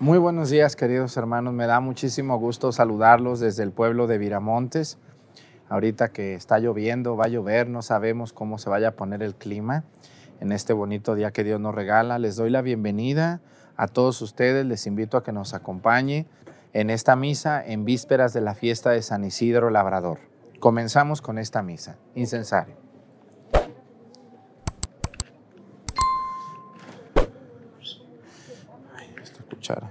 Muy buenos días, queridos hermanos. Me da muchísimo gusto saludarlos desde el pueblo de Viramontes. Ahorita que está lloviendo, va a llover, no sabemos cómo se vaya a poner el clima en este bonito día que Dios nos regala. Les doy la bienvenida a todos ustedes, les invito a que nos acompañe en esta misa en vísperas de la fiesta de San Isidro Labrador. Comenzamos con esta misa, incensario. Ay, esta cuchara.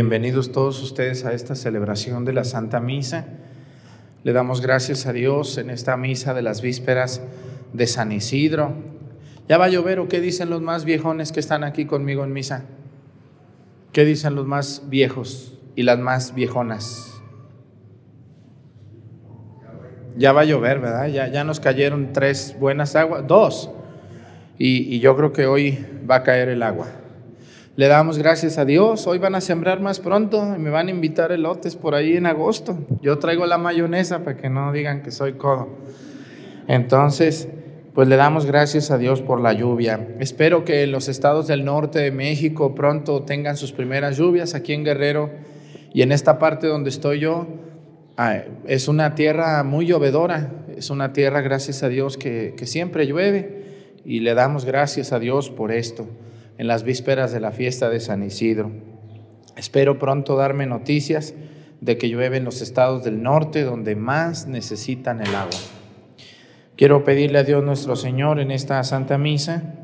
Bienvenidos todos ustedes a esta celebración de la Santa Misa. Le damos gracias a Dios en esta misa de las vísperas de San Isidro. ¿Ya va a llover o qué dicen los más viejones que están aquí conmigo en misa? ¿Qué dicen los más viejos y las más viejonas? Ya va a llover, ¿verdad? Ya, ya nos cayeron tres buenas aguas, dos. Y, y yo creo que hoy va a caer el agua. Le damos gracias a Dios. Hoy van a sembrar más pronto y me van a invitar elotes por ahí en agosto. Yo traigo la mayonesa para que no digan que soy codo. Entonces, pues le damos gracias a Dios por la lluvia. Espero que los estados del norte de México pronto tengan sus primeras lluvias aquí en Guerrero y en esta parte donde estoy yo. Es una tierra muy llovedora, es una tierra, gracias a Dios, que siempre llueve y le damos gracias a Dios por esto en las vísperas de la fiesta de San Isidro. Espero pronto darme noticias de que llueve en los estados del norte donde más necesitan el agua. Quiero pedirle a Dios nuestro Señor en esta Santa Misa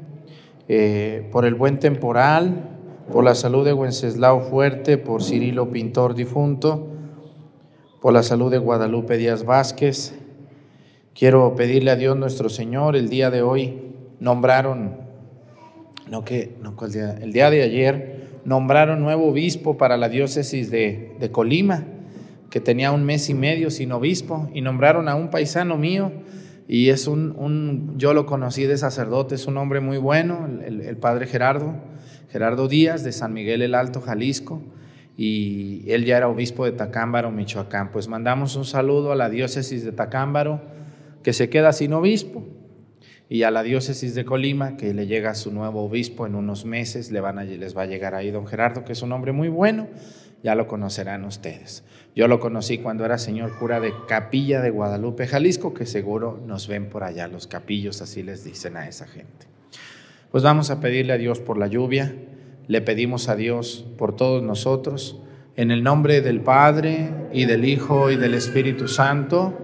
eh, por el buen temporal, por la salud de Wenceslao Fuerte, por Cirilo Pintor difunto, por la salud de Guadalupe Díaz Vázquez. Quiero pedirle a Dios nuestro Señor, el día de hoy nombraron no que, no, el, día, el día de ayer nombraron nuevo obispo para la diócesis de, de Colima, que tenía un mes y medio sin obispo, y nombraron a un paisano mío, y es un, un yo lo conocí de sacerdote, es un hombre muy bueno, el, el, padre Gerardo, Gerardo Díaz de San Miguel el Alto, Jalisco, y él ya era obispo de Tacámbaro, Michoacán. Pues mandamos un saludo a la diócesis de Tacámbaro, que se queda sin obispo y a la diócesis de Colima, que le llega su nuevo obispo en unos meses, le van a, les va a llegar ahí don Gerardo, que es un hombre muy bueno, ya lo conocerán ustedes. Yo lo conocí cuando era señor cura de Capilla de Guadalupe, Jalisco, que seguro nos ven por allá los capillos, así les dicen a esa gente. Pues vamos a pedirle a Dios por la lluvia, le pedimos a Dios por todos nosotros, en el nombre del Padre y del Hijo y del Espíritu Santo,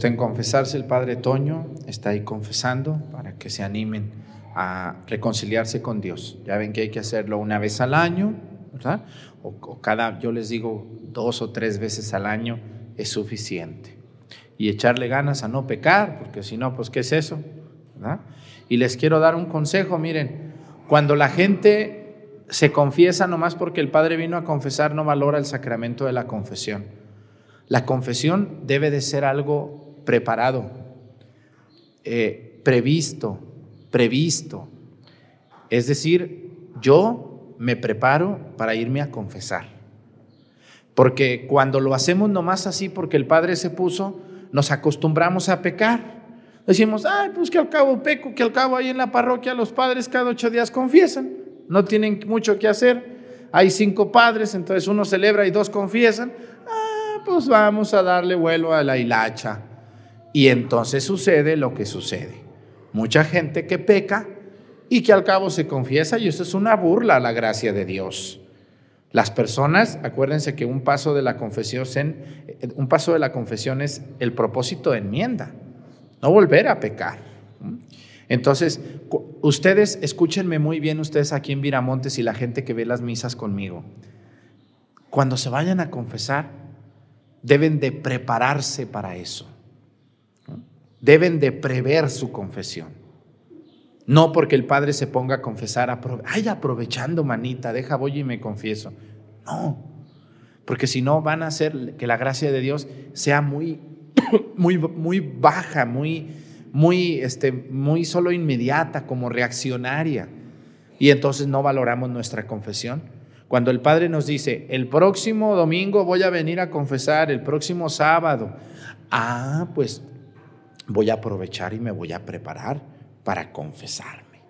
Que gusten confesarse, el Padre Toño está ahí confesando para que se animen a reconciliarse con Dios. Ya ven que hay que hacerlo una vez al año, ¿verdad? O, cada, yo les digo, dos o tres veces al año es suficiente. Y echarle ganas a no pecar, porque si no, pues ¿qué es eso? ¿verdad? Y les quiero dar un consejo, miren, cuando la gente se confiesa nomás porque el Padre vino a confesar, no valora el sacramento de la confesión. La confesión debe de ser algo preparado, eh, previsto, previsto. Es decir, yo me preparo para irme a confesar. Porque cuando lo hacemos nomás así porque el Padre se puso, nos acostumbramos a pecar. Decimos, ay, pues que al cabo peco, que al cabo ahí en la parroquia los padres cada ocho días confiesan, no tienen mucho que hacer. Hay cinco padres, entonces uno celebra y dos confiesan. Ah, pues vamos a darle vuelo a la hilacha. Y entonces sucede lo que sucede. Mucha gente que peca y que al cabo se confiesa y eso es una burla a la gracia de Dios. Las personas, acuérdense que un paso de la confesión, un paso de la confesión es el propósito de enmienda, no volver a pecar. Entonces, ustedes escúchenme muy bien ustedes aquí en Viramontes y la gente que ve las misas conmigo. Cuando se vayan a confesar, deben de prepararse para eso deben de prever su confesión. No porque el Padre se ponga a confesar, ay, aprovechando manita, deja voy y me confieso. No, porque si no van a hacer que la gracia de Dios sea muy, muy, muy baja, muy, muy, este, muy solo inmediata, como reaccionaria. Y entonces no valoramos nuestra confesión. Cuando el Padre nos dice, el próximo domingo voy a venir a confesar, el próximo sábado, ah, pues voy a aprovechar y me voy a preparar para confesarme.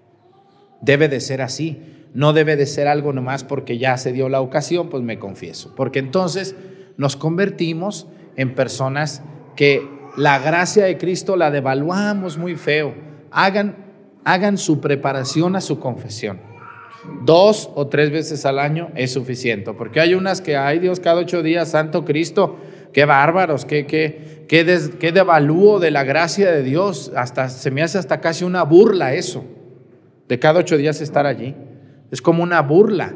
Debe de ser así. No debe de ser algo nomás porque ya se dio la ocasión, pues me confieso. Porque entonces nos convertimos en personas que la gracia de Cristo la devaluamos muy feo. Hagan, hagan su preparación a su confesión. Dos o tres veces al año es suficiente. Porque hay unas que, hay Dios, cada ocho días, Santo Cristo, qué bárbaros, qué, qué, qué, devalúo de la gracia de Dios. Hasta se me hace hasta casi una burla eso, de cada ocho días estar allí. Es como una burla.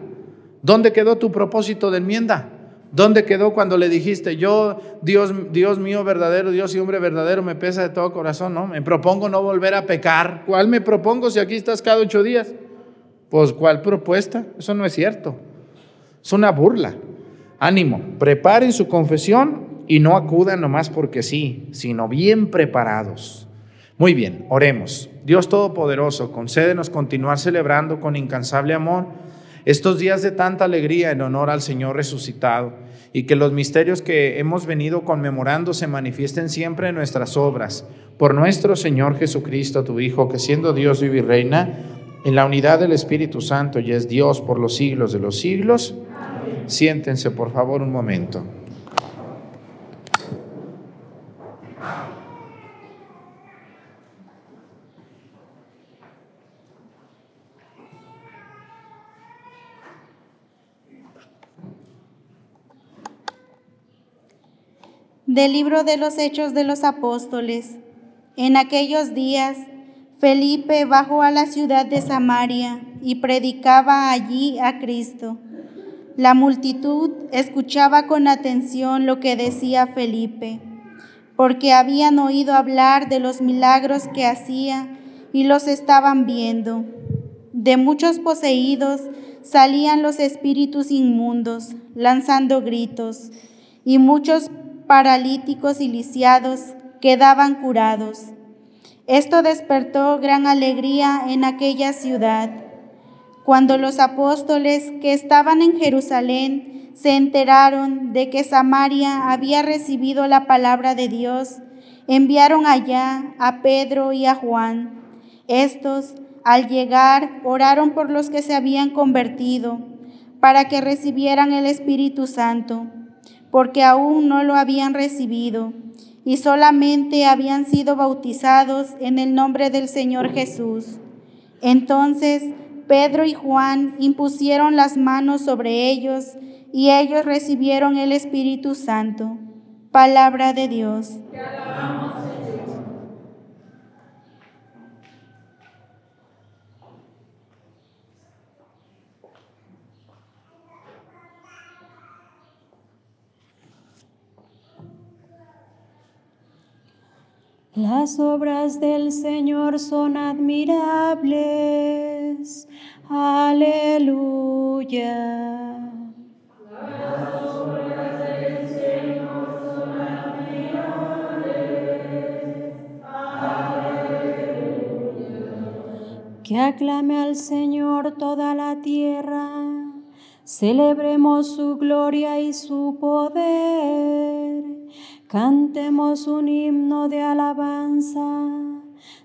¿Dónde quedó tu propósito de enmienda? ¿Dónde quedó cuando le dijiste, yo, Dios, Dios mío verdadero, Dios y hombre verdadero, me pesa de todo corazón, ¿no? Me propongo no volver a pecar. ¿Cuál me propongo si aquí estás cada ocho días? Pues, ¿cuál propuesta? Eso no es cierto. Es una burla. Ánimo, preparen su confesión y no acudan nomás porque sí, sino bien preparados. Muy bien, oremos. Dios Todopoderoso, concédenos continuar celebrando con incansable amor estos días de tanta alegría en honor al Señor resucitado y que los misterios que hemos venido conmemorando se manifiesten siempre en nuestras obras. Por nuestro Señor Jesucristo, tu Hijo, que siendo Dios vive y reina en la unidad del Espíritu Santo y es Dios por los siglos de los siglos. Siéntense por favor un momento. Del libro de los Hechos de los Apóstoles. En aquellos días, Felipe bajó a la ciudad de Samaria y predicaba allí a Cristo. La multitud escuchaba con atención lo que decía Felipe, porque habían oído hablar de los milagros que hacía y los estaban viendo. De muchos poseídos salían los espíritus inmundos, lanzando gritos, y muchos paralíticos y lisiados quedaban curados. Esto despertó gran alegría en aquella ciudad. Cuando los apóstoles que estaban en Jerusalén se enteraron de que Samaria había recibido la palabra de Dios, enviaron allá a Pedro y a Juan. Estos, al llegar, oraron por los que se habían convertido, para que recibieran el Espíritu Santo porque aún no lo habían recibido y solamente habían sido bautizados en el nombre del Señor Jesús. Entonces Pedro y Juan impusieron las manos sobre ellos y ellos recibieron el Espíritu Santo. Palabra de Dios. Las obras del Señor son admirables. Aleluya. Las obras del Señor son. Aleluya. Que aclame al Señor toda la tierra. Celebremos su gloria y su poder Cantemos un himno de alabanza,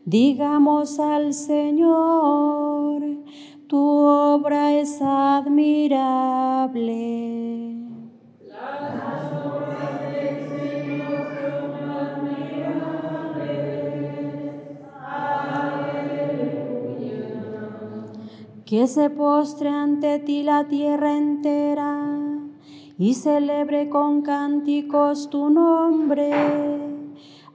digamos al Señor, tu obra es admirable. Las obras del Señor son admirables. Aleluya. Que se postre ante ti la tierra entera y celebre con cánticos tu nombre.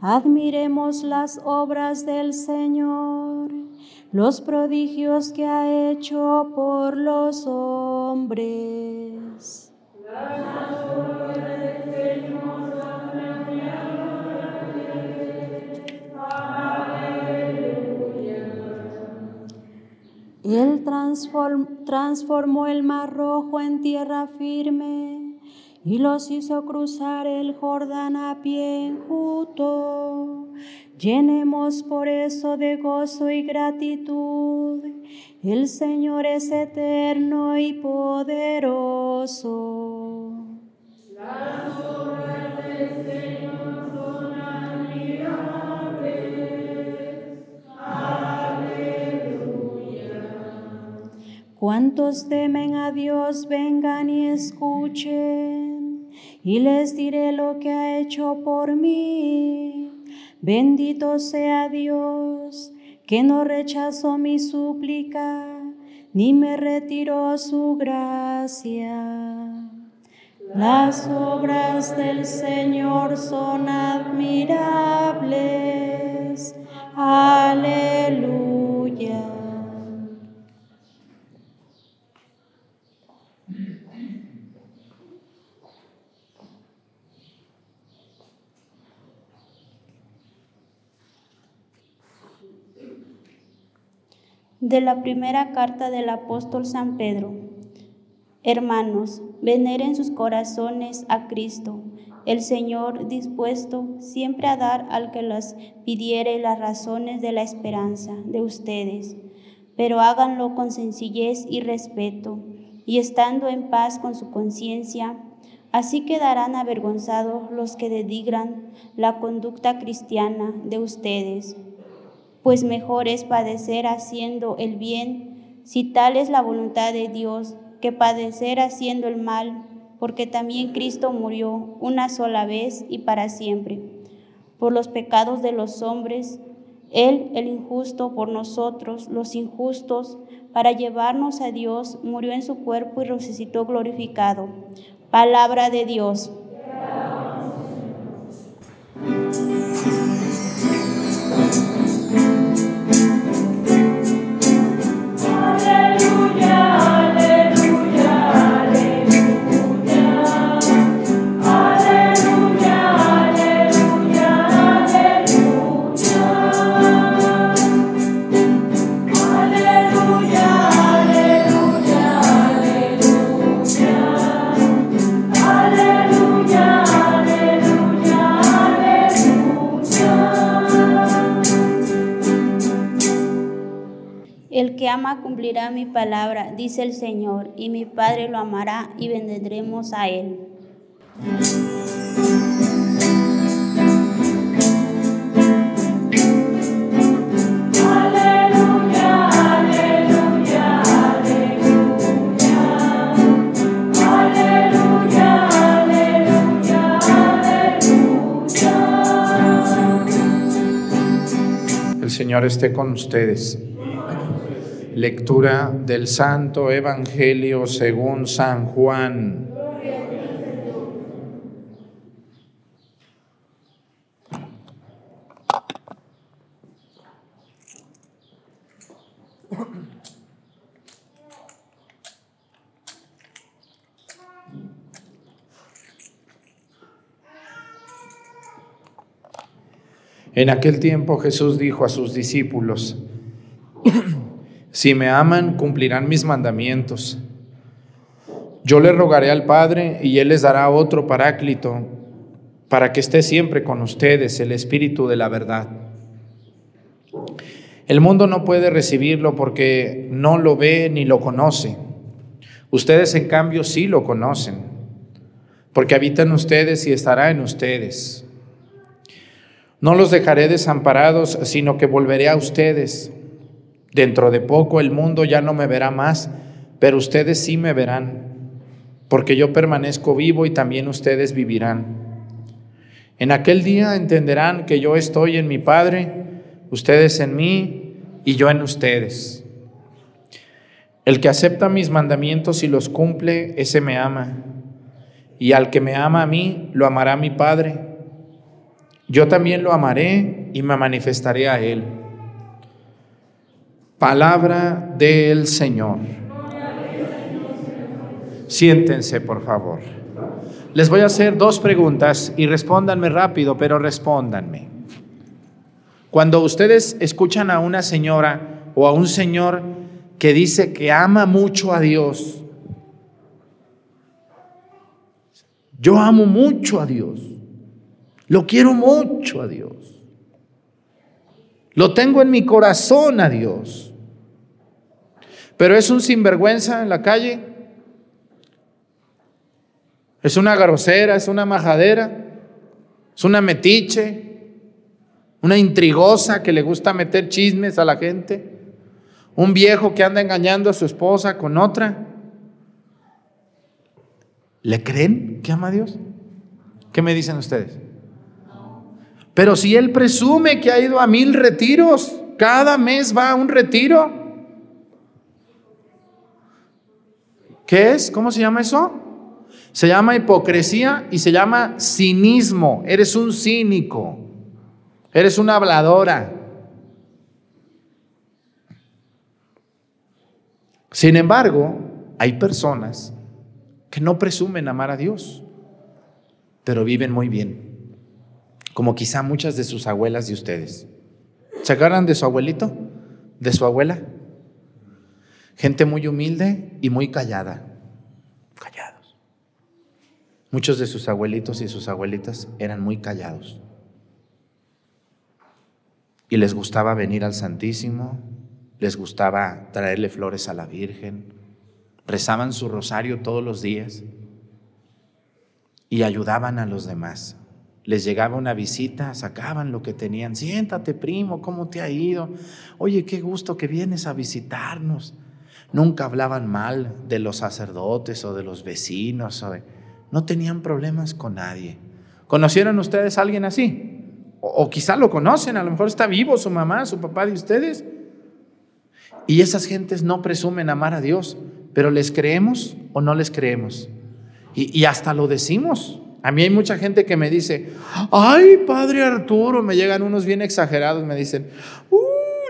Admiremos las obras del Señor, los prodigios que ha hecho por los hombres. Las Él transformó el mar rojo en tierra firme y los hizo cruzar el Jordán a pie enjuto. Llenemos por eso de gozo y gratitud. El Señor es eterno y poderoso. Las obras del Señor son admirables. Aleluya. Cuantos temen a Dios, vengan y escuchen y les diré lo que ha hecho por mí. Bendito sea Dios, que no rechazó mi súplica, ni me retiró su gracia. Las obras del Señor son admirables. Aleluya. De la primera carta del apóstol San Pedro. Hermanos, veneren sus corazones a Cristo, el Señor dispuesto siempre a dar al que las pidiere las razones de la esperanza de ustedes, pero háganlo con sencillez y respeto, y estando en paz con su conciencia, así quedarán avergonzados los que denigran la conducta cristiana de ustedes pues mejor es padecer haciendo el bien, si tal es la voluntad de Dios, que padecer haciendo el mal, porque también Cristo murió una sola vez y para siempre, por los pecados de los hombres, Él el injusto por nosotros, los injustos, para llevarnos a Dios, murió en su cuerpo y resucitó glorificado. Palabra de Dios. Cumplirá mi palabra, dice el Señor, y mi Padre lo amará y vendremos a él. El Señor esté con ustedes. Lectura del Santo Evangelio según San Juan. En aquel tiempo Jesús dijo a sus discípulos, si me aman, cumplirán mis mandamientos. Yo le rogaré al Padre y Él les dará otro paráclito para que esté siempre con ustedes el Espíritu de la verdad. El mundo no puede recibirlo porque no lo ve ni lo conoce. Ustedes en cambio sí lo conocen, porque habitan ustedes y estará en ustedes. No los dejaré desamparados, sino que volveré a ustedes. Dentro de poco el mundo ya no me verá más, pero ustedes sí me verán, porque yo permanezco vivo y también ustedes vivirán. En aquel día entenderán que yo estoy en mi Padre, ustedes en mí y yo en ustedes. El que acepta mis mandamientos y los cumple, ese me ama. Y al que me ama a mí, lo amará mi Padre yo también lo amaré y me manifestaré a él. Palabra del Señor. Siéntense, por favor. Les voy a hacer dos preguntas y respóndanme rápido, pero respóndanme. Cuando ustedes escuchan a una señora o a un señor que dice que ama mucho a Dios, yo amo mucho a Dios. Lo quiero mucho a Dios. Lo tengo en mi corazón a Dios. Pero es un sinvergüenza en la calle. Es una grosera, es una majadera, es una metiche, una intrigosa que le gusta meter chismes a la gente, un viejo que anda engañando a su esposa con otra. ¿Le creen que ama a Dios? ¿Qué me dicen ustedes? Pero si él presume que ha ido a mil retiros, cada mes va a un retiro. ¿Qué es? ¿Cómo se llama eso? Se llama hipocresía y se llama cinismo. Eres un cínico. Eres una habladora. Sin embargo, hay personas que no presumen amar a Dios, pero viven muy bien como quizá muchas de sus abuelas de ustedes. ¿Se agarran de su abuelito? ¿De su abuela? Gente muy humilde y muy callada. Callados. Muchos de sus abuelitos y sus abuelitas eran muy callados. Y les gustaba venir al Santísimo, les gustaba traerle flores a la Virgen, rezaban su rosario todos los días y ayudaban a los demás les llegaba una visita, sacaban lo que tenían. Siéntate, primo, ¿cómo te ha ido? Oye, qué gusto que vienes a visitarnos. Nunca hablaban mal de los sacerdotes o de los vecinos. No tenían problemas con nadie. ¿Conocieron ustedes a alguien así? O, quizá lo conocen, a lo mejor está vivo su mamá, su papá de ustedes. Y esas gentes no presumen amar a Dios, pero ¿les creemos o no les creemos? Y, y hasta lo decimos. A mí hay mucha gente que me dice, ay, padre Arturo, me llegan unos bien exagerados, me dicen, uh,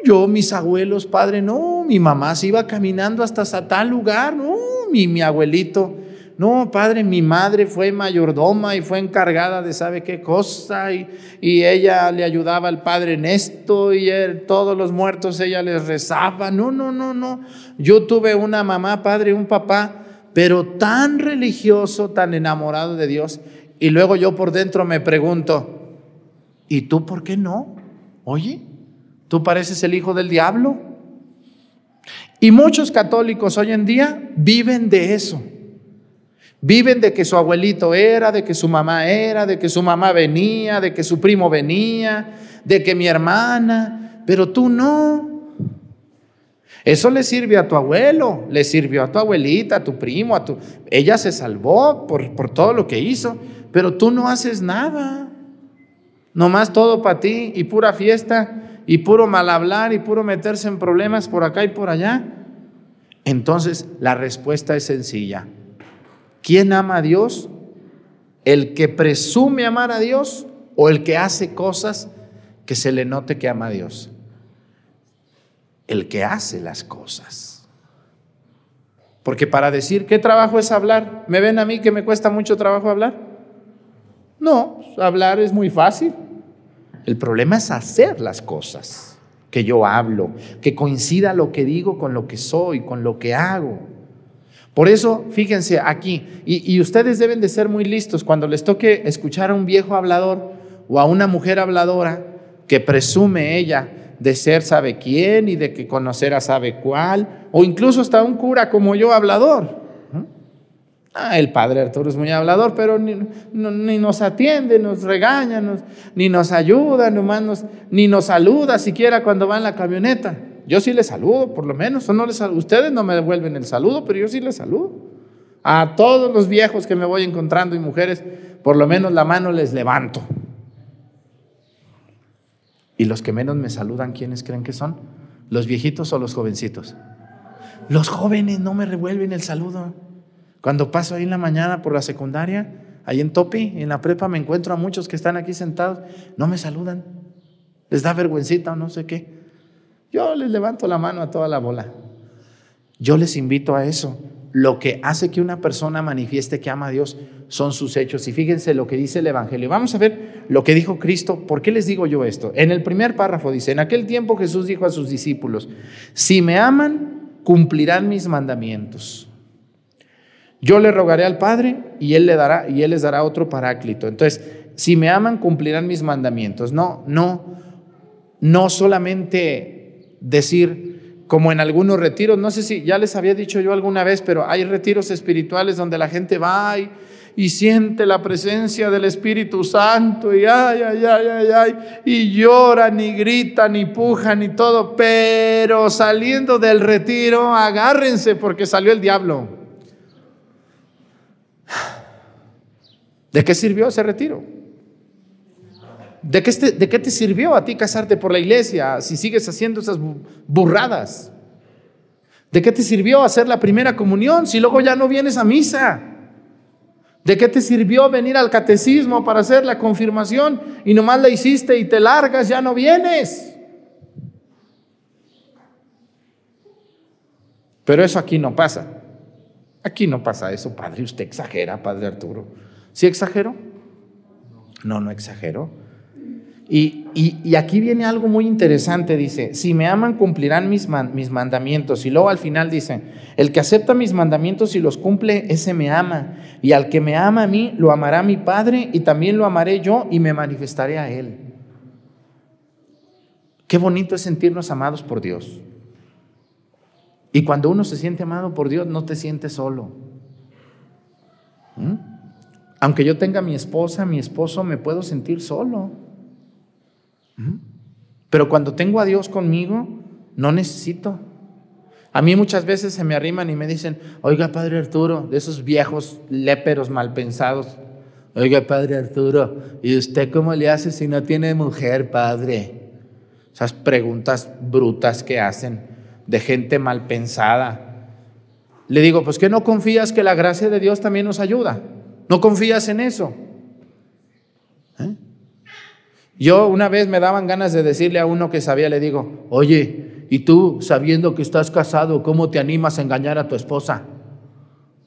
yo, mis abuelos, padre, no, mi mamá se iba caminando hasta tal lugar, no, mi, mi abuelito, no, padre, mi madre fue mayordoma y fue encargada de sabe qué cosa y, y ella le ayudaba al padre en esto y todos los muertos ella les rezaba. No, no, no, no. Yo tuve una mamá, padre, un papá, pero tan religioso, tan enamorado de Dios, y luego yo por dentro me pregunto, ¿y tú por qué no? Oye, tú pareces el hijo del diablo. Y muchos católicos hoy en día viven de eso. Viven de que su abuelito era, de que su mamá era, de que su mamá venía, de que su primo venía, de que mi hermana, pero tú no. Eso le sirve a tu abuelo, le sirvió a tu abuelita, a tu primo, a tu... Ella se salvó por, por todo lo que hizo, pero tú no haces nada. Nomás todo para ti y pura fiesta y puro mal hablar y puro meterse en problemas por acá y por allá. Entonces la respuesta es sencilla. ¿Quién ama a Dios? ¿El que presume amar a Dios o el que hace cosas que se le note que ama a Dios? El que hace las cosas. Porque para decir qué trabajo es hablar, ¿me ven a mí que me cuesta mucho trabajo hablar? No, hablar es muy fácil. El problema es hacer las cosas que yo hablo, que coincida lo que digo con lo que soy, con lo que hago. Por eso, fíjense aquí, y, y, ustedes deben de ser muy listos cuando les toque escuchar a un viejo hablador o a una mujer habladora que presume ella de ser sabe quién y de que conocer a sabe cuál, o incluso hasta un cura como yo hablador. Ah, el padre Arturo es muy hablador, pero ni, nos atiende, nos regaña, ni nos ayuda, nomás ni nos saluda siquiera cuando va en la camioneta. Yo sí le saludo, por lo menos. no les, ustedes no me devuelven el saludo, pero yo sí les saludo. A todos los viejos que me voy encontrando y mujeres, por lo menos la mano les levanto. Y los que menos me saludan, ¿quiénes creen que son? ¿Los viejitos o los jovencitos? Los jóvenes no me revuelven el saludo. Cuando paso ahí en la mañana por la secundaria, ahí en Topi, en la prepa, me encuentro a muchos que están aquí sentados, no me saludan, les da vergüencita o no sé qué. Yo les levanto la mano a toda la bola. Yo les invito a eso. Lo que hace que una persona manifieste que ama a Dios son sus hechos. Y fíjense lo que dice el Evangelio. Vamos a ver lo que dijo Cristo. ¿Por qué les digo yo esto? En el primer párrafo dice, en aquel tiempo Jesús dijo a sus discípulos, si me aman, cumplirán mis mandamientos. Yo le rogaré al Padre y él le dará y él les dará otro paráclito. Entonces, si me aman cumplirán mis mandamientos. No, no no solamente decir como en algunos retiros, no sé si ya les había dicho yo alguna vez, pero hay retiros espirituales donde la gente va y, siente la presencia del Espíritu Santo y ay, ay, ay, ay, ay, y lloran y gritan y pujan y todo, pero saliendo del retiro, agárrense porque salió el diablo. ¿De qué sirvió ese retiro? ¿De qué, te, ¿De qué, te sirvió a ti casarte por la iglesia si sigues haciendo esas burradas? ¿De qué te sirvió hacer la primera comunión si luego ya no vienes a misa? ¿De qué te sirvió venir al catecismo para hacer la confirmación y nomás la hiciste y te largas, ya no vienes? Pero eso aquí no pasa. Aquí no pasa eso, padre. Usted exagera, padre Arturo. ¿Sí exagero? No, no exagero. Y, y, aquí viene algo muy interesante, dice, si me aman cumplirán mis, mis mandamientos. Y luego al final dice, el que acepta mis mandamientos y los cumple, ese me ama. Y al que me ama a mí, lo amará mi Padre y también lo amaré yo y me manifestaré a él. Qué bonito es sentirnos amados por Dios. Y cuando uno se siente amado por Dios, no te sientes solo. ¿Mm? Aunque yo tenga mi esposa, mi esposo, me puedo sentir solo. Pero cuando tengo a Dios conmigo, no necesito. A mí muchas veces se me arriman y me dicen, oiga, Padre Arturo, de esos viejos léperos mal pensados, oiga, Padre Arturo, ¿y usted cómo le hace si no tiene mujer, Padre? Esas preguntas brutas que hacen de gente mal pensada. Le digo, pues que no confías que la gracia de Dios también nos ayuda. ¿No confías en eso? ¿Eh? Yo una vez me daban ganas de decirle a uno que sabía, le digo, oye, ¿y tú sabiendo que estás casado, cómo te animas a engañar a tu esposa?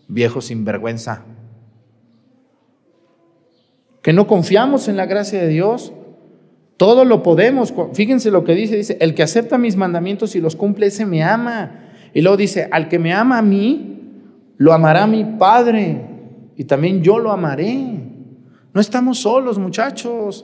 Viejo sinvergüenza. Que no confiamos en la gracia de Dios. Todo lo podemos. Fíjense lo que dice, dice, el que acepta mis mandamientos y los cumple, ese me ama. Y luego dice, al que me ama a mí, lo amará mi Padre y también yo lo amaré. No estamos solos, muchachos.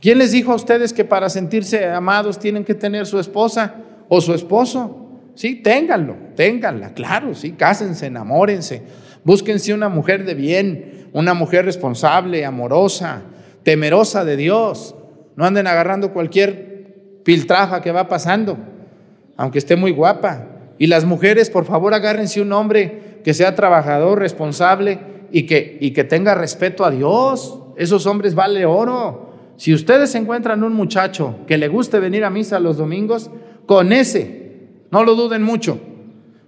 ¿Quién les dijo a ustedes que para sentirse amados tienen que tener su esposa o su esposo? Sí, ténganlo, ténganla, claro, sí, cásense, enamórense, búsquense una mujer de bien, una mujer responsable, amorosa, temerosa de Dios. No anden agarrando cualquier piltrafa que va pasando, aunque esté muy guapa. Y las mujeres, por favor, agárrense un hombre que sea trabajador, responsable y que, y que tenga respeto a Dios. Esos hombres vale oro. Si ustedes encuentran un muchacho que le guste venir a misa los domingos, con ese, no lo duden mucho,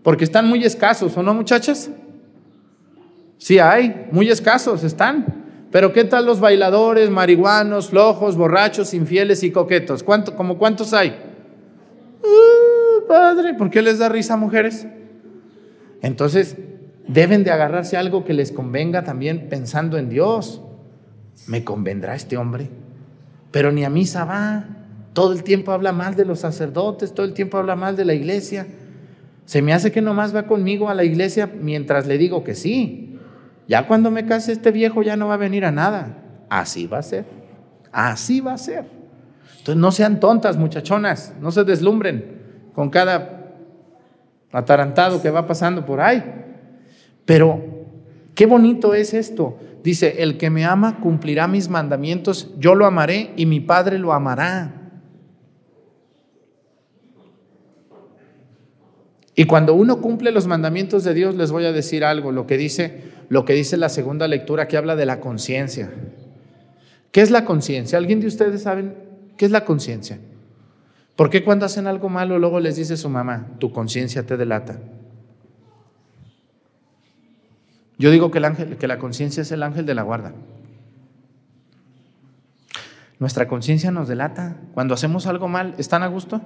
porque están muy escasos, ¿o no muchachas? Sí hay, muy escasos están. Pero ¿qué tal los bailadores, marihuanos, flojos, borrachos, infieles y coquetos? ¿Cuánto, ¿Como cuántos hay? Uh, padre, ¿por qué les da risa a mujeres? Entonces, deben de agarrarse a algo que les convenga también pensando en Dios. ¿Me convendrá este hombre? pero ni a misa va. Todo el tiempo habla mal de los sacerdotes, todo el tiempo habla mal de la iglesia. Se me hace que nomás va conmigo a la iglesia mientras le digo que sí. Ya cuando me case este viejo ya no va a venir a nada. Así va a ser. Así va a ser. Entonces no sean tontas, muchachonas, no se deslumbren con cada atarantado que va pasando por ahí. Pero qué bonito es esto. Dice, el que me ama cumplirá mis mandamientos, yo lo amaré y mi Padre lo amará. Y cuando uno cumple los mandamientos de Dios, les voy a decir algo, lo que dice, lo que dice la segunda lectura que habla de la conciencia. ¿Qué es la conciencia? ¿Alguien de ustedes saben qué es la conciencia? ¿Por qué cuando hacen algo malo luego les dice su mamá, tu conciencia te delata? Yo digo que, el ángel, que la conciencia es el ángel de la guarda. Nuestra conciencia nos delata. Cuando hacemos algo mal, ¿están a gusto?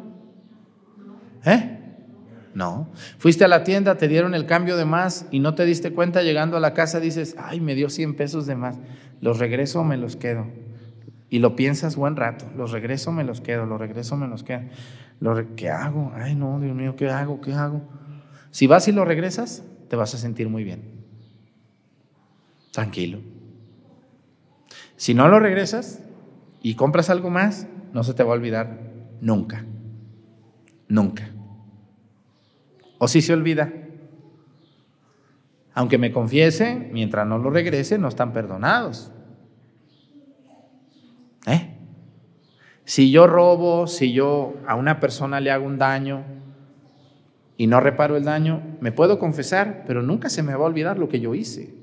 ¿Eh? No. Fuiste a la tienda, te dieron el cambio de más y no te diste cuenta llegando a la casa, dices, ay, me dio 100 pesos de más. ¿Los regreso o me los quedo? Y lo piensas buen rato. ¿Los regreso me los quedo? ¿Los regreso me los quedo? ¿Qué hago? Ay, no, Dios mío, ¿qué hago? ¿Qué hago? Si vas y lo regresas, te vas a sentir muy bien tranquilo. Si no lo regresas y compras algo más, no se te va a olvidar nunca. Nunca. O si se olvida. Aunque me confiese, mientras no lo regrese, no están perdonados. ¿Eh? Si yo robo, si yo a una persona le hago un daño y no reparo el daño, me puedo confesar, pero nunca se me va a olvidar lo que yo hice.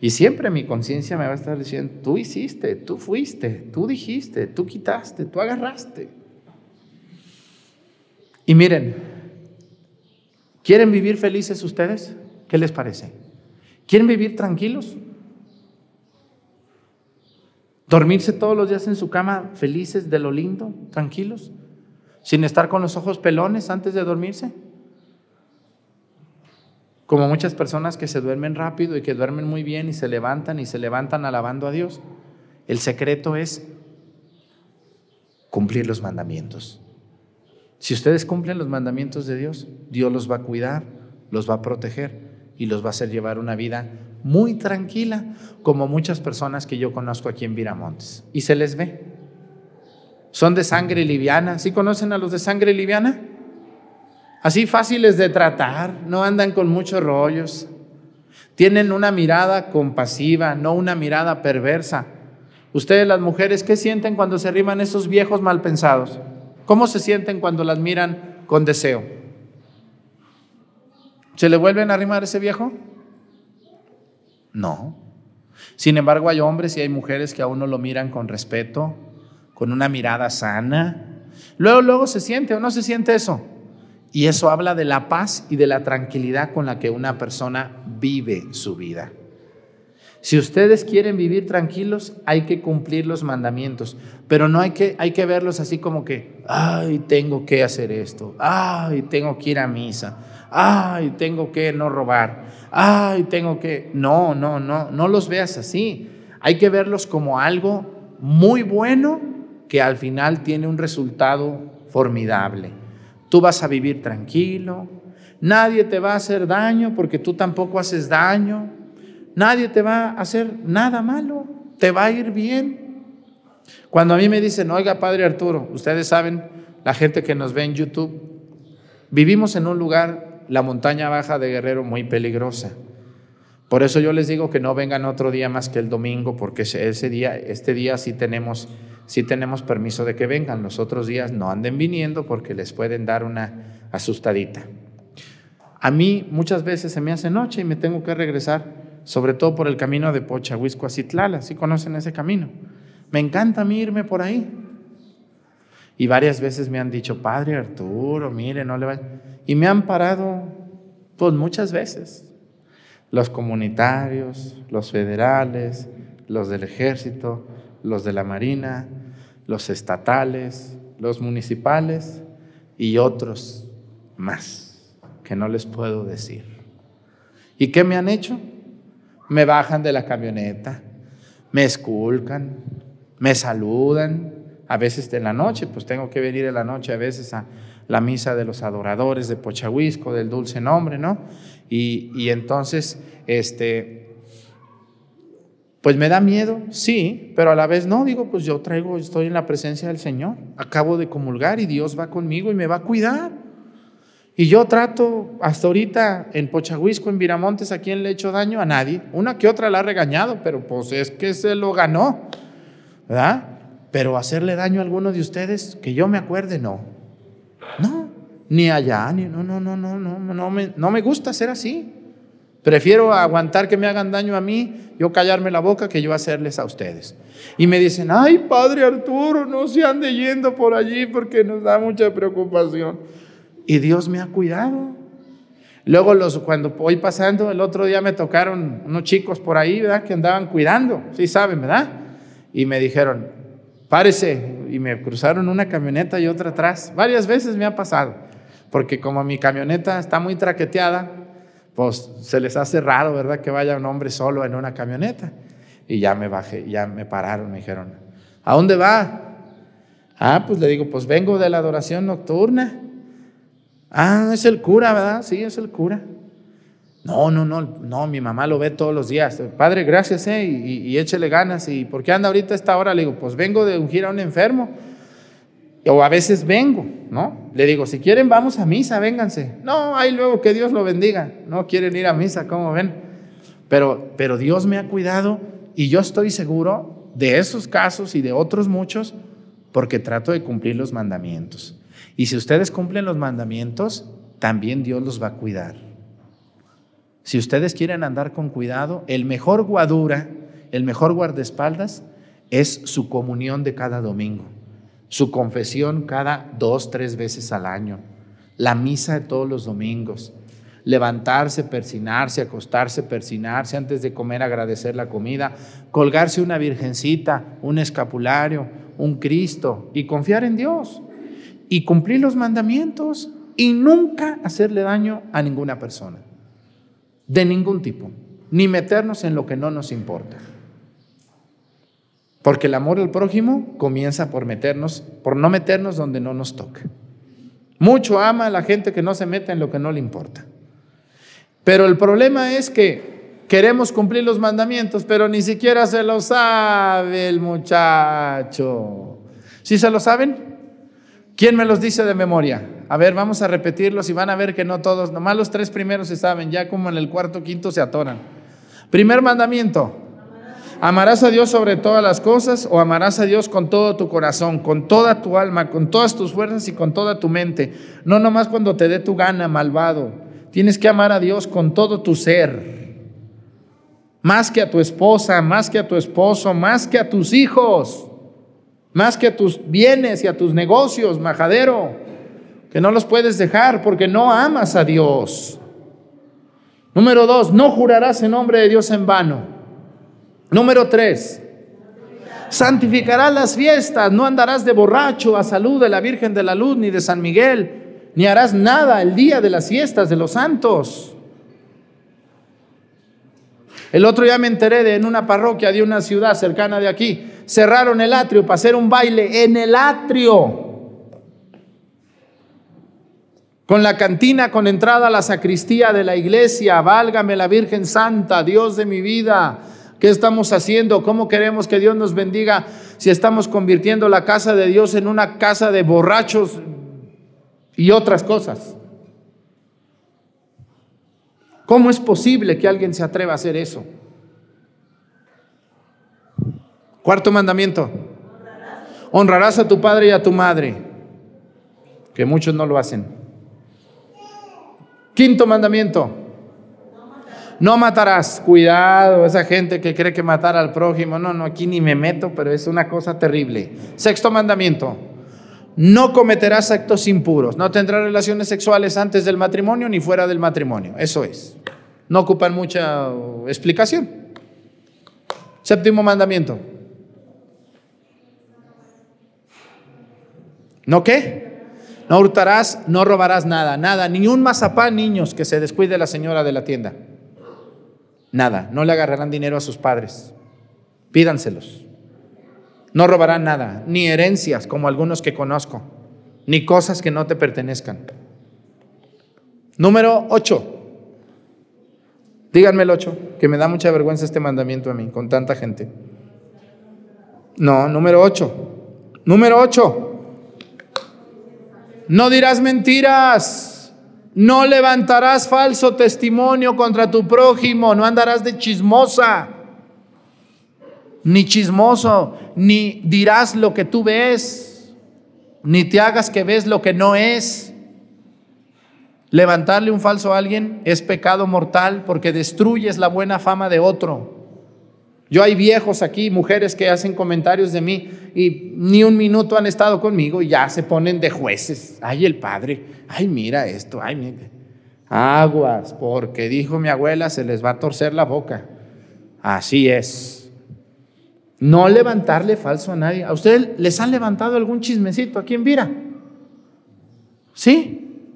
Y siempre mi conciencia me va a estar diciendo, tú hiciste, tú fuiste, tú dijiste, tú quitaste, tú agarraste. Y miren, ¿quieren vivir felices ustedes? ¿Qué les parece? ¿Quieren vivir tranquilos? ¿Dormirse todos los días en su cama felices de lo lindo, tranquilos? ¿Sin estar con los ojos pelones antes de dormirse? Como muchas personas que se duermen rápido y que duermen muy bien y se levantan y se levantan alabando a Dios. El secreto es cumplir los mandamientos. Si ustedes cumplen los mandamientos de Dios, Dios los va a cuidar, los va a proteger y los va a hacer llevar una vida muy tranquila, como muchas personas que yo conozco aquí en Viramontes. Y se les ve. Son de sangre liviana. ¿Sí conocen a los de sangre liviana? Así fáciles de tratar, no andan con muchos rollos, tienen una mirada compasiva, no una mirada perversa. Ustedes las mujeres, ¿qué sienten cuando se arriman esos viejos mal pensados? ¿Cómo se sienten cuando las miran con deseo? ¿Se le vuelven a arrimar ese viejo? No. Sin embargo, hay hombres y hay mujeres que a uno lo miran con respeto, con una mirada sana. Luego, luego se siente o no se siente eso. Y eso habla de la paz y de la tranquilidad con la que una persona vive su vida. Si ustedes quieren vivir tranquilos, hay que cumplir los mandamientos, pero no hay que, hay que verlos así como que, ay, tengo que hacer esto, ay, tengo que ir a misa, ay, tengo que no robar, ay, tengo que... No, no, no, no los veas así. Hay que verlos como algo muy bueno que al final tiene un resultado formidable. Tú vas a vivir tranquilo. Nadie te va a hacer daño porque tú tampoco haces daño. Nadie te va a hacer nada malo. Te va a ir bien. Cuando a mí me dicen, oiga, Padre Arturo, ustedes saben, la gente que nos ve en YouTube, vivimos en un lugar, la montaña baja de Guerrero, muy peligrosa. Por eso yo les digo que no vengan otro día más que el domingo, porque ese día, este día sí tenemos si tenemos permiso de que vengan. Los otros días no anden viniendo porque les pueden dar una asustadita. A mí muchas veces se me hace noche y me tengo que regresar, sobre todo por el camino de Pochahuisco a Citlala. ¿Sí conocen ese camino? Me encanta a mí irme por ahí. Y varias veces me han dicho, Padre Arturo, mire, no le vaya. Y me han parado, pues muchas veces. Los comunitarios, los federales, los del ejército, los de la Marina, los estatales, los municipales y otros más que no les puedo decir. ¿Y qué me han hecho? Me bajan de la camioneta, me esculcan, me saludan, a veces en la noche, pues tengo que venir en la noche a veces a la misa de los adoradores de Pochahuisco, del dulce nombre, ¿no? Y, y entonces, este, pues me da miedo, sí, pero a la vez no, digo, pues yo traigo, estoy en la presencia del Señor, acabo de comulgar y Dios va conmigo y me va a cuidar. Y yo trato hasta ahorita en Pochahuisco, en Viramontes, ¿a quién le he hecho daño? A nadie. Una que otra la ha regañado, pero pues es que se lo ganó, ¿verdad? Pero hacerle daño a alguno de ustedes, que yo me acuerde, no. No, ni allá, ni no, no, no, no, no, no me, no me gusta ser así. Prefiero aguantar que me hagan daño a mí, yo callarme la boca, que yo hacerles a ustedes. Y me dicen, ay, padre Arturo, no se ande yendo por allí porque nos da mucha preocupación. Y Dios me ha cuidado. Luego, los, cuando voy pasando, el otro día me tocaron unos chicos por ahí, ¿verdad? Que andaban cuidando, sí saben, ¿verdad? Y me dijeron, párese. Y me cruzaron una camioneta y otra atrás. Varias veces me ha pasado, porque como mi camioneta está muy traqueteada, pues se les hace raro, ¿verdad? Que vaya un hombre solo en una camioneta. Y ya me bajé, ya me pararon, me dijeron, ¿a dónde va? Ah, pues le digo, pues vengo de la adoración nocturna. Ah, es el cura, ¿verdad? Sí, es el cura. No, no, no, no, mi mamá lo ve todos los días. Padre, gracias, ¿eh? Y, y, échele ganas. ¿Y por qué anda ahorita a esta hora? Le digo, pues vengo de ungir a un enfermo. O a veces vengo, ¿no? Le digo, si quieren, vamos a misa, vénganse. No, ahí luego que Dios lo bendiga. No quieren ir a misa, ¿cómo ven? Pero, pero Dios me ha cuidado y yo estoy seguro de esos casos y de otros muchos porque trato de cumplir los mandamientos. Y si ustedes cumplen los mandamientos, también Dios los va a cuidar. Si ustedes quieren andar con cuidado, el mejor guadura, el mejor guardaespaldas es su comunión de cada domingo, su confesión cada dos, tres veces al año, la misa de todos los domingos, levantarse, persinarse, acostarse, persinarse, antes de comer agradecer la comida, colgarse una virgencita, un escapulario, un Cristo y confiar en Dios y cumplir los mandamientos y nunca hacerle daño a ninguna persona, de ningún tipo, ni meternos en lo que no nos importa. Porque el amor al prójimo comienza por meternos, por no meternos donde no nos toca. Mucho ama a la gente que no se mete en lo que no le importa. Pero el problema es que queremos cumplir los mandamientos, pero ni siquiera se lo sabe el muchacho. ¿Sí se lo saben? ¿Quién me los dice de memoria? A ver, vamos a repetirlos y van a ver que no todos, nomás los tres primeros se saben, ya como en el cuarto, quinto se atoran. Primer mandamiento, amarás a Dios sobre todas las cosas o amarás a Dios con todo tu corazón, con toda tu alma, con todas tus fuerzas y con toda tu mente. No nomás cuando te dé tu gana, malvado. Tienes que amar a Dios con todo tu ser. Más que a tu esposa, más que a tu esposo, más que a tus hijos más que a tus bienes y a tus negocios, majadero, que no los puedes dejar porque no amas a Dios. Número dos, no jurarás en nombre de Dios en vano. Número tres, santificarás las fiestas, no andarás de borracho a salud de la Virgen de la Luz ni de San Miguel, ni harás nada el día de las fiestas de los santos. El otro día me enteré de en una parroquia de una ciudad cercana de aquí, cerraron el atrio para hacer un baile en el atrio. Con la cantina con entrada a la sacristía de la iglesia, válgame la Virgen Santa, Dios de mi vida. ¿Qué estamos haciendo? ¿Cómo queremos que Dios nos bendiga si estamos convirtiendo la casa de Dios en una casa de borrachos y otras cosas? ¿Cómo es posible que alguien se atreva a hacer eso? Cuarto mandamiento. Honrarás a tu padre y a tu madre, que muchos no lo hacen. Quinto mandamiento. No matarás. Cuidado, esa gente que cree que matar al prójimo. No, no, aquí ni me meto, pero es una cosa terrible. Sexto mandamiento. No cometerás actos impuros, no tendrás relaciones sexuales antes del matrimonio ni fuera del matrimonio. Eso es. No ocupan mucha explicación. Séptimo mandamiento. ¿No qué? No hurtarás, no robarás nada, nada, ni un mazapán, niños, que se descuide la señora de la tienda. Nada, no le agarrarán dinero a sus padres. Pídanselos. No robarán nada, ni herencias como algunos que conozco, ni cosas que no te pertenezcan. Número 8. Díganme el 8, que me da mucha vergüenza este mandamiento a mí, con tanta gente. No, número 8. Número 8. No dirás mentiras. No levantarás falso testimonio contra tu prójimo. No andarás de chismosa. Ni chismoso. Ni dirás lo que tú ves. Ni te hagas que ves lo que no es. Levantarle un falso a alguien es pecado mortal porque destruyes la buena fama de otro. Yo hay viejos aquí, mujeres que hacen comentarios de mí y ni un minuto han estado conmigo y ya se ponen de jueces. Ay, el padre, ay, mira esto, ay, mira. Aguas, porque dijo mi abuela, se les va a torcer la boca. Así es. No levantarle falso a nadie. ¿A ustedes les han levantado algún chismecito aquí en Vira? ¿Sí?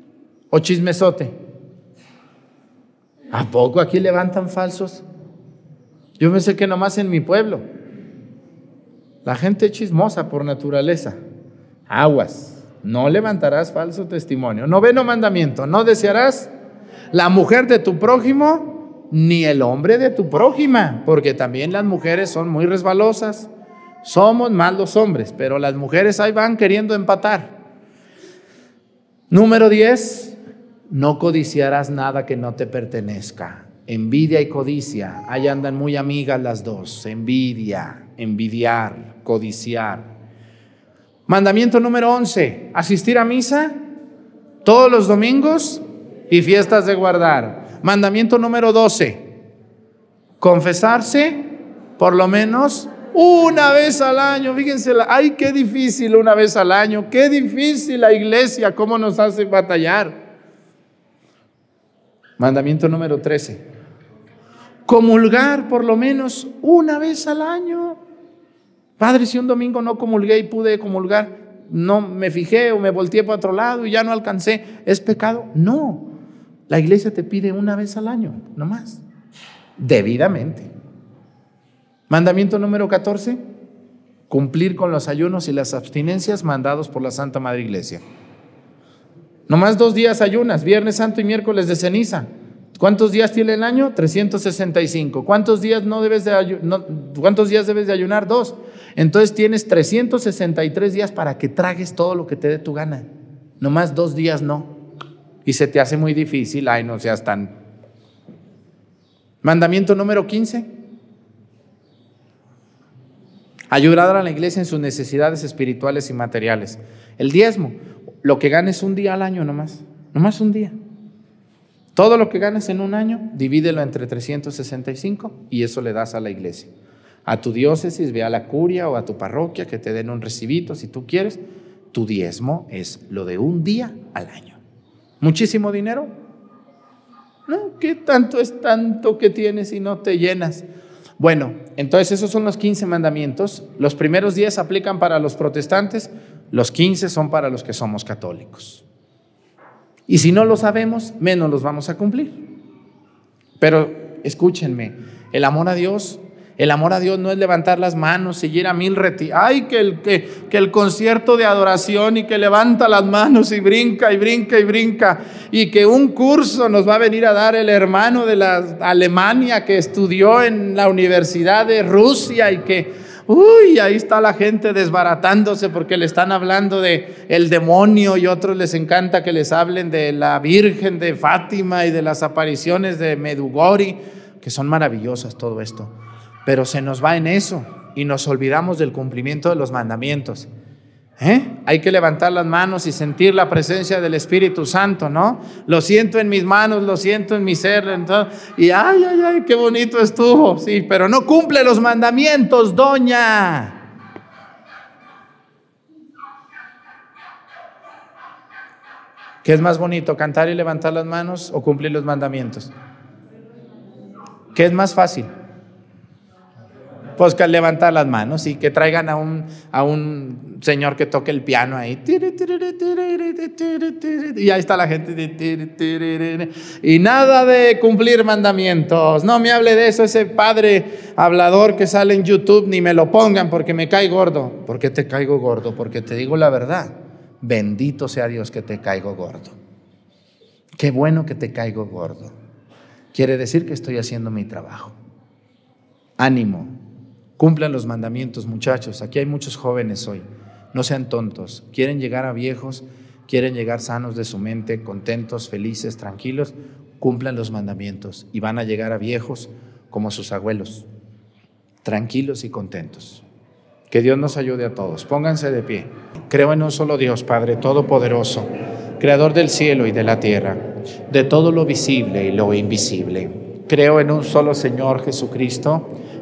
¿O chismesote? ¿A poco aquí levantan falsos? Yo pensé que nomás en mi pueblo. La gente chismosa por naturaleza. Aguas. No levantarás falso testimonio. Noveno mandamiento. No desearás la mujer de tu prójimo ni el hombre de tu prójima, porque también las mujeres son muy resbalosas. Somos más los hombres, pero las mujeres ahí van queriendo empatar. Número 10. No codiciarás nada que no te pertenezca. Envidia y codicia, ahí andan muy amigas las dos. Envidia, envidiar, codiciar. Mandamiento número 11, asistir a misa todos los domingos y fiestas de guardar. Mandamiento número 12, confesarse por lo menos una vez al año. Fíjense, ay, qué difícil una vez al año, qué difícil la iglesia, cómo nos hace batallar. Mandamiento número 13, comulgar por lo menos una vez al año. Padre, si un domingo no comulgué y pude comulgar, no me fijé o me volteé para otro lado y ya no alcancé, ¿es pecado? No, la iglesia te pide una vez al año, no más, debidamente. Mandamiento número 14, cumplir con los ayunos y las abstinencias mandados por la Santa Madre Iglesia. No más dos días ayunas, Viernes Santo y miércoles de ceniza. ¿Cuántos días tiene el año? 365. ¿Cuántos días, no debes de ¿Cuántos días debes de ayunar? Dos. Entonces tienes 363 días para que tragues todo lo que te dé tu gana. Nomás dos días no. Y se te hace muy difícil. Ay, no seas tan... Mandamiento número 15. Ayudar a la iglesia en sus necesidades espirituales y materiales. El diezmo. Lo que ganes un día al año nomás. Nomás un día. Todo lo que ganes en un año, divídelo entre 365 y eso le das a la iglesia. A tu diócesis, ve a la curia o a tu parroquia que te den un recibito si tú quieres. Tu diezmo es lo de un día al año. ¿Muchísimo dinero? No, ¿qué tanto es tanto que tienes y no te llenas? Bueno, entonces esos son los 15 mandamientos. Los primeros 10 aplican para los protestantes, los 15 son para los que somos católicos. Y si no lo sabemos, menos los vamos a cumplir. Pero escúchenme, el amor a Dios, el amor a Dios no es levantar las manos, seguir a mil reti. Ay, que el, que, que el concierto de adoración y que levanta las manos y brinca y brinca y brinca. Y que un curso nos va a venir a dar el hermano de la Alemania que estudió en la Universidad de Rusia y que uy, ahí está la gente desbaratándose porque le están hablando de el demonio y otros les encanta que les hablen de la Virgen de Fátima y de las apariciones de Medugori, que son maravillosas todo esto. Pero se nos va en eso y nos olvidamos del cumplimiento de los mandamientos. ¿Eh? Hay que levantar las manos y sentir la presencia del Espíritu Santo, ¿no? Lo siento en mis manos, lo siento en mi ser, y ay, ay, ay, qué bonito estuvo, sí, pero no cumple los mandamientos, doña. ¿Qué es más bonito, cantar y levantar las manos o cumplir los mandamientos? ¿Qué es más fácil? Pues que levantar las manos y que traigan a un, a un señor que toque el piano ahí. Y ahí está la gente. Y nada de cumplir mandamientos. No me hable de eso, ese padre hablador que sale en YouTube, ni me lo pongan porque me cae gordo. ¿Por qué te caigo gordo? Porque te digo la verdad. Bendito sea Dios que te caigo gordo. Qué bueno que te caigo gordo. Quiere decir que estoy haciendo mi trabajo. Ánimo, cumplan los mandamientos muchachos. Aquí hay muchos jóvenes hoy. No sean tontos. Quieren llegar a viejos, quieren llegar sanos de su mente, contentos, felices, tranquilos. Cumplan los mandamientos y van a llegar a viejos como sus abuelos, tranquilos y contentos. Que Dios nos ayude a todos. Pónganse de pie. Creo en un solo Dios, Padre Todopoderoso creador del cielo y de la tierra, de todo lo visible y lo invisible. Creo en un solo Señor Jesucristo,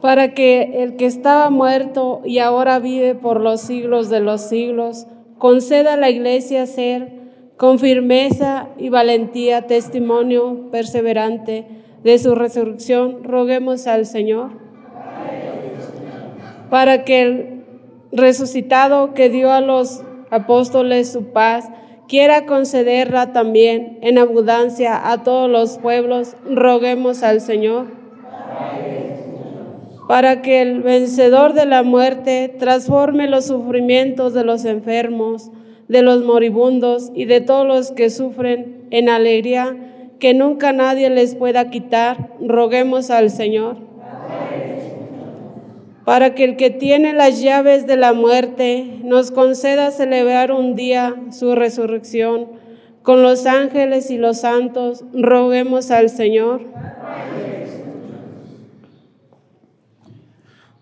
Para que el que estaba muerto y ahora vive por los siglos de los siglos, conceda a la iglesia ser con firmeza y valentía testimonio perseverante de su resurrección, roguemos al Señor para que el resucitado que dio a los apóstoles su paz, quiera concederla también en abundancia a todos los pueblos, roguemos al Señor. Para que el vencedor de la muerte transforme los sufrimientos de los enfermos, de los moribundos y de todos los que sufren en alegría, que nunca nadie les pueda quitar, roguemos al Señor para que el que tiene las llaves de la muerte nos conceda celebrar un día su resurrección. Con los ángeles y los santos, roguemos al Señor.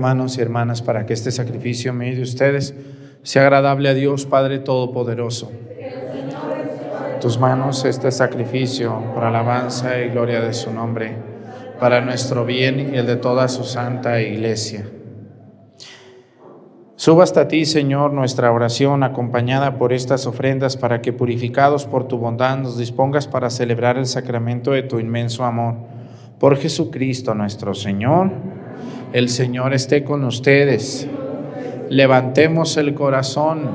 Hermanos y hermanas para que este sacrificio medio de ustedes sea agradable a Dios Padre Todopoderoso. Tus manos este sacrificio para alabanza y gloria de su nombre, para nuestro bien y el de toda su santa iglesia. Suba hasta ti, Señor, nuestra oración acompañada por estas ofrendas para que purificados por tu bondad nos dispongas para celebrar el sacramento de tu inmenso amor. Por Jesucristo nuestro Señor. El Señor esté con ustedes. Levantemos el corazón.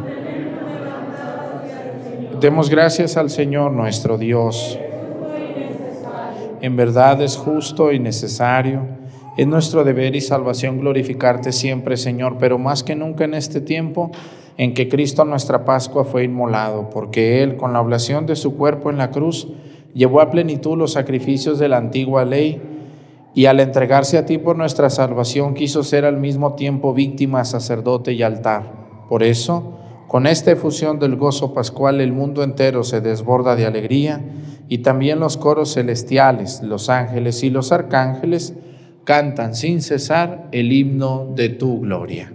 Demos gracias al Señor nuestro Dios. En verdad es justo y necesario. Es nuestro deber y salvación glorificarte siempre, Señor, pero más que nunca en este tiempo en que Cristo nuestra Pascua fue inmolado, porque Él, con la oblación de su cuerpo en la cruz, llevó a plenitud los sacrificios de la antigua ley y al entregarse a ti por nuestra salvación quiso ser al mismo tiempo víctima, sacerdote y altar. Por eso, con esta efusión del gozo pascual, el mundo entero se desborda de alegría y también los coros celestiales, los ángeles y los arcángeles cantan sin cesar el himno de tu gloria.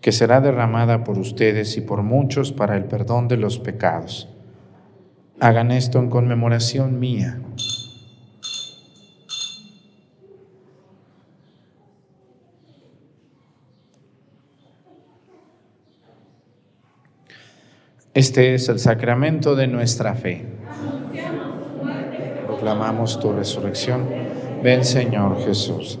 que será derramada por ustedes y por muchos para el perdón de los pecados. Hagan esto en conmemoración mía. Este es el sacramento de nuestra fe. Proclamamos tu resurrección. Ven Señor Jesús.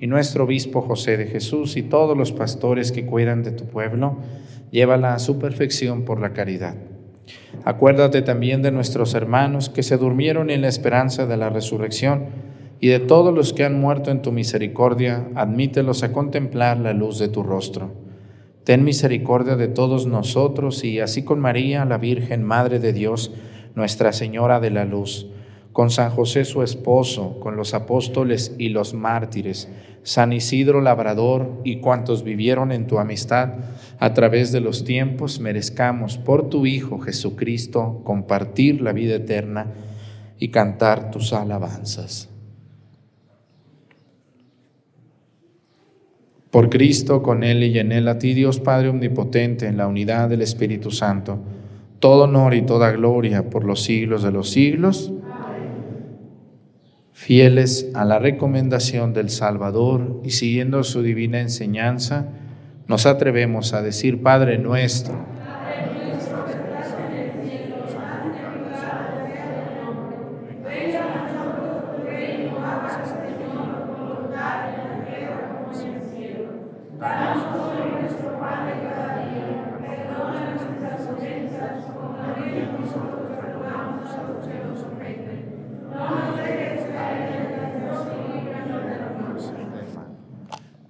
y nuestro obispo José de Jesús y todos los pastores que cuidan de tu pueblo llévala a su perfección por la caridad. Acuérdate también de nuestros hermanos que se durmieron en la esperanza de la resurrección y de todos los que han muerto en tu misericordia, admítelos a contemplar la luz de tu rostro. ten misericordia de todos nosotros y así con María, la Virgen, Madre de Dios, Nuestra Señora de la Luz, con San José su esposo, con los apóstoles y los mártires, San Isidro Labrador y cuantos vivieron en tu amistad a través de los tiempos, merezcamos por tu Hijo Jesucristo compartir la vida eterna y cantar tus alabanzas. Por Cristo, con Él y en Él, a ti Dios Padre Omnipotente, en la unidad del Espíritu Santo, todo honor y toda gloria por los siglos de los siglos. Fieles a la recomendación del Salvador y siguiendo su divina enseñanza, nos atrevemos a decir, Padre nuestro,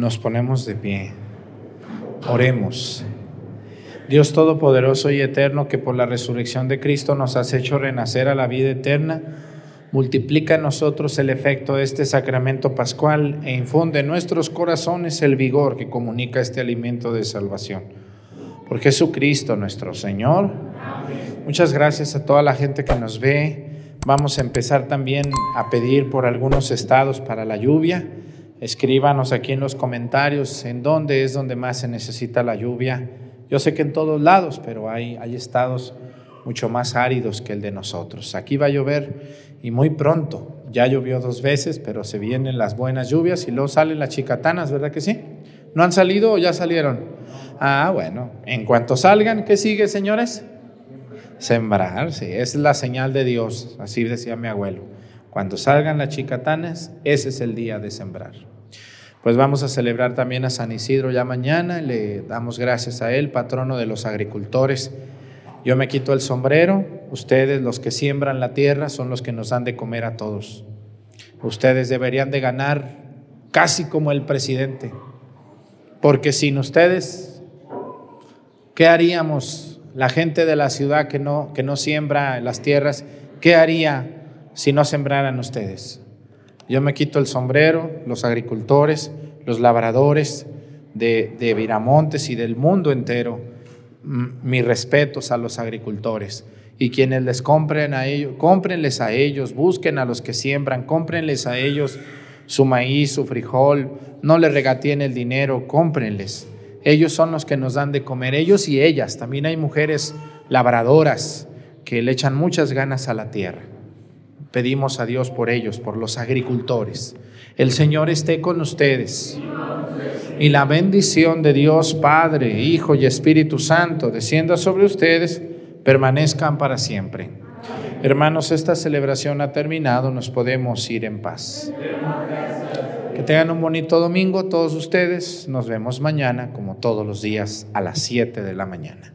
Nos ponemos de pie. Oremos. Dios Todopoderoso y Eterno, que por la resurrección de Cristo nos has hecho renacer a la vida eterna, multiplica en nosotros el efecto de este sacramento pascual e infunde en nuestros corazones el vigor que comunica este alimento de salvación. Por Jesucristo nuestro Señor. Muchas gracias a toda la gente que nos ve. Vamos a empezar también a pedir por algunos estados para la lluvia. Escríbanos aquí en los comentarios en dónde es donde más se necesita la lluvia. Yo sé que en todos lados, pero hay, hay estados mucho más áridos que el de nosotros. Aquí va a llover y muy pronto. Ya llovió dos veces, pero se vienen las buenas lluvias y luego salen las chicatanas, ¿verdad que sí? ¿No han salido o ya salieron? Ah, bueno. En cuanto salgan, ¿qué sigue, señores? Sembrar, sí, es la señal de Dios, así decía mi abuelo. Cuando salgan las chicatanas, ese es el día de sembrar. Pues vamos a celebrar también a San Isidro ya mañana, le damos gracias a él, patrono de los agricultores. Yo me quito el sombrero, ustedes los que siembran la tierra son los que nos han de comer a todos. Ustedes deberían de ganar casi como el presidente, porque sin ustedes, ¿qué haríamos? La gente de la ciudad que no, que no siembra las tierras, ¿qué haría si no sembraran ustedes? Yo me quito el sombrero, los agricultores, los labradores de, de Viramontes y del mundo entero. Mis respetos a los agricultores. Y quienes les compren a ellos, cómprenles a ellos, busquen a los que siembran, cómprenles a ellos su maíz, su frijol, no les regateen el dinero, cómprenles. Ellos son los que nos dan de comer, ellos y ellas. También hay mujeres labradoras que le echan muchas ganas a la tierra. Pedimos a Dios por ellos, por los agricultores. El Señor esté con ustedes. Y la bendición de Dios Padre, Hijo y Espíritu Santo descienda sobre ustedes, permanezcan para siempre. Hermanos, esta celebración ha terminado, nos podemos ir en paz. Que tengan un bonito domingo todos ustedes. Nos vemos mañana, como todos los días, a las 7 de la mañana.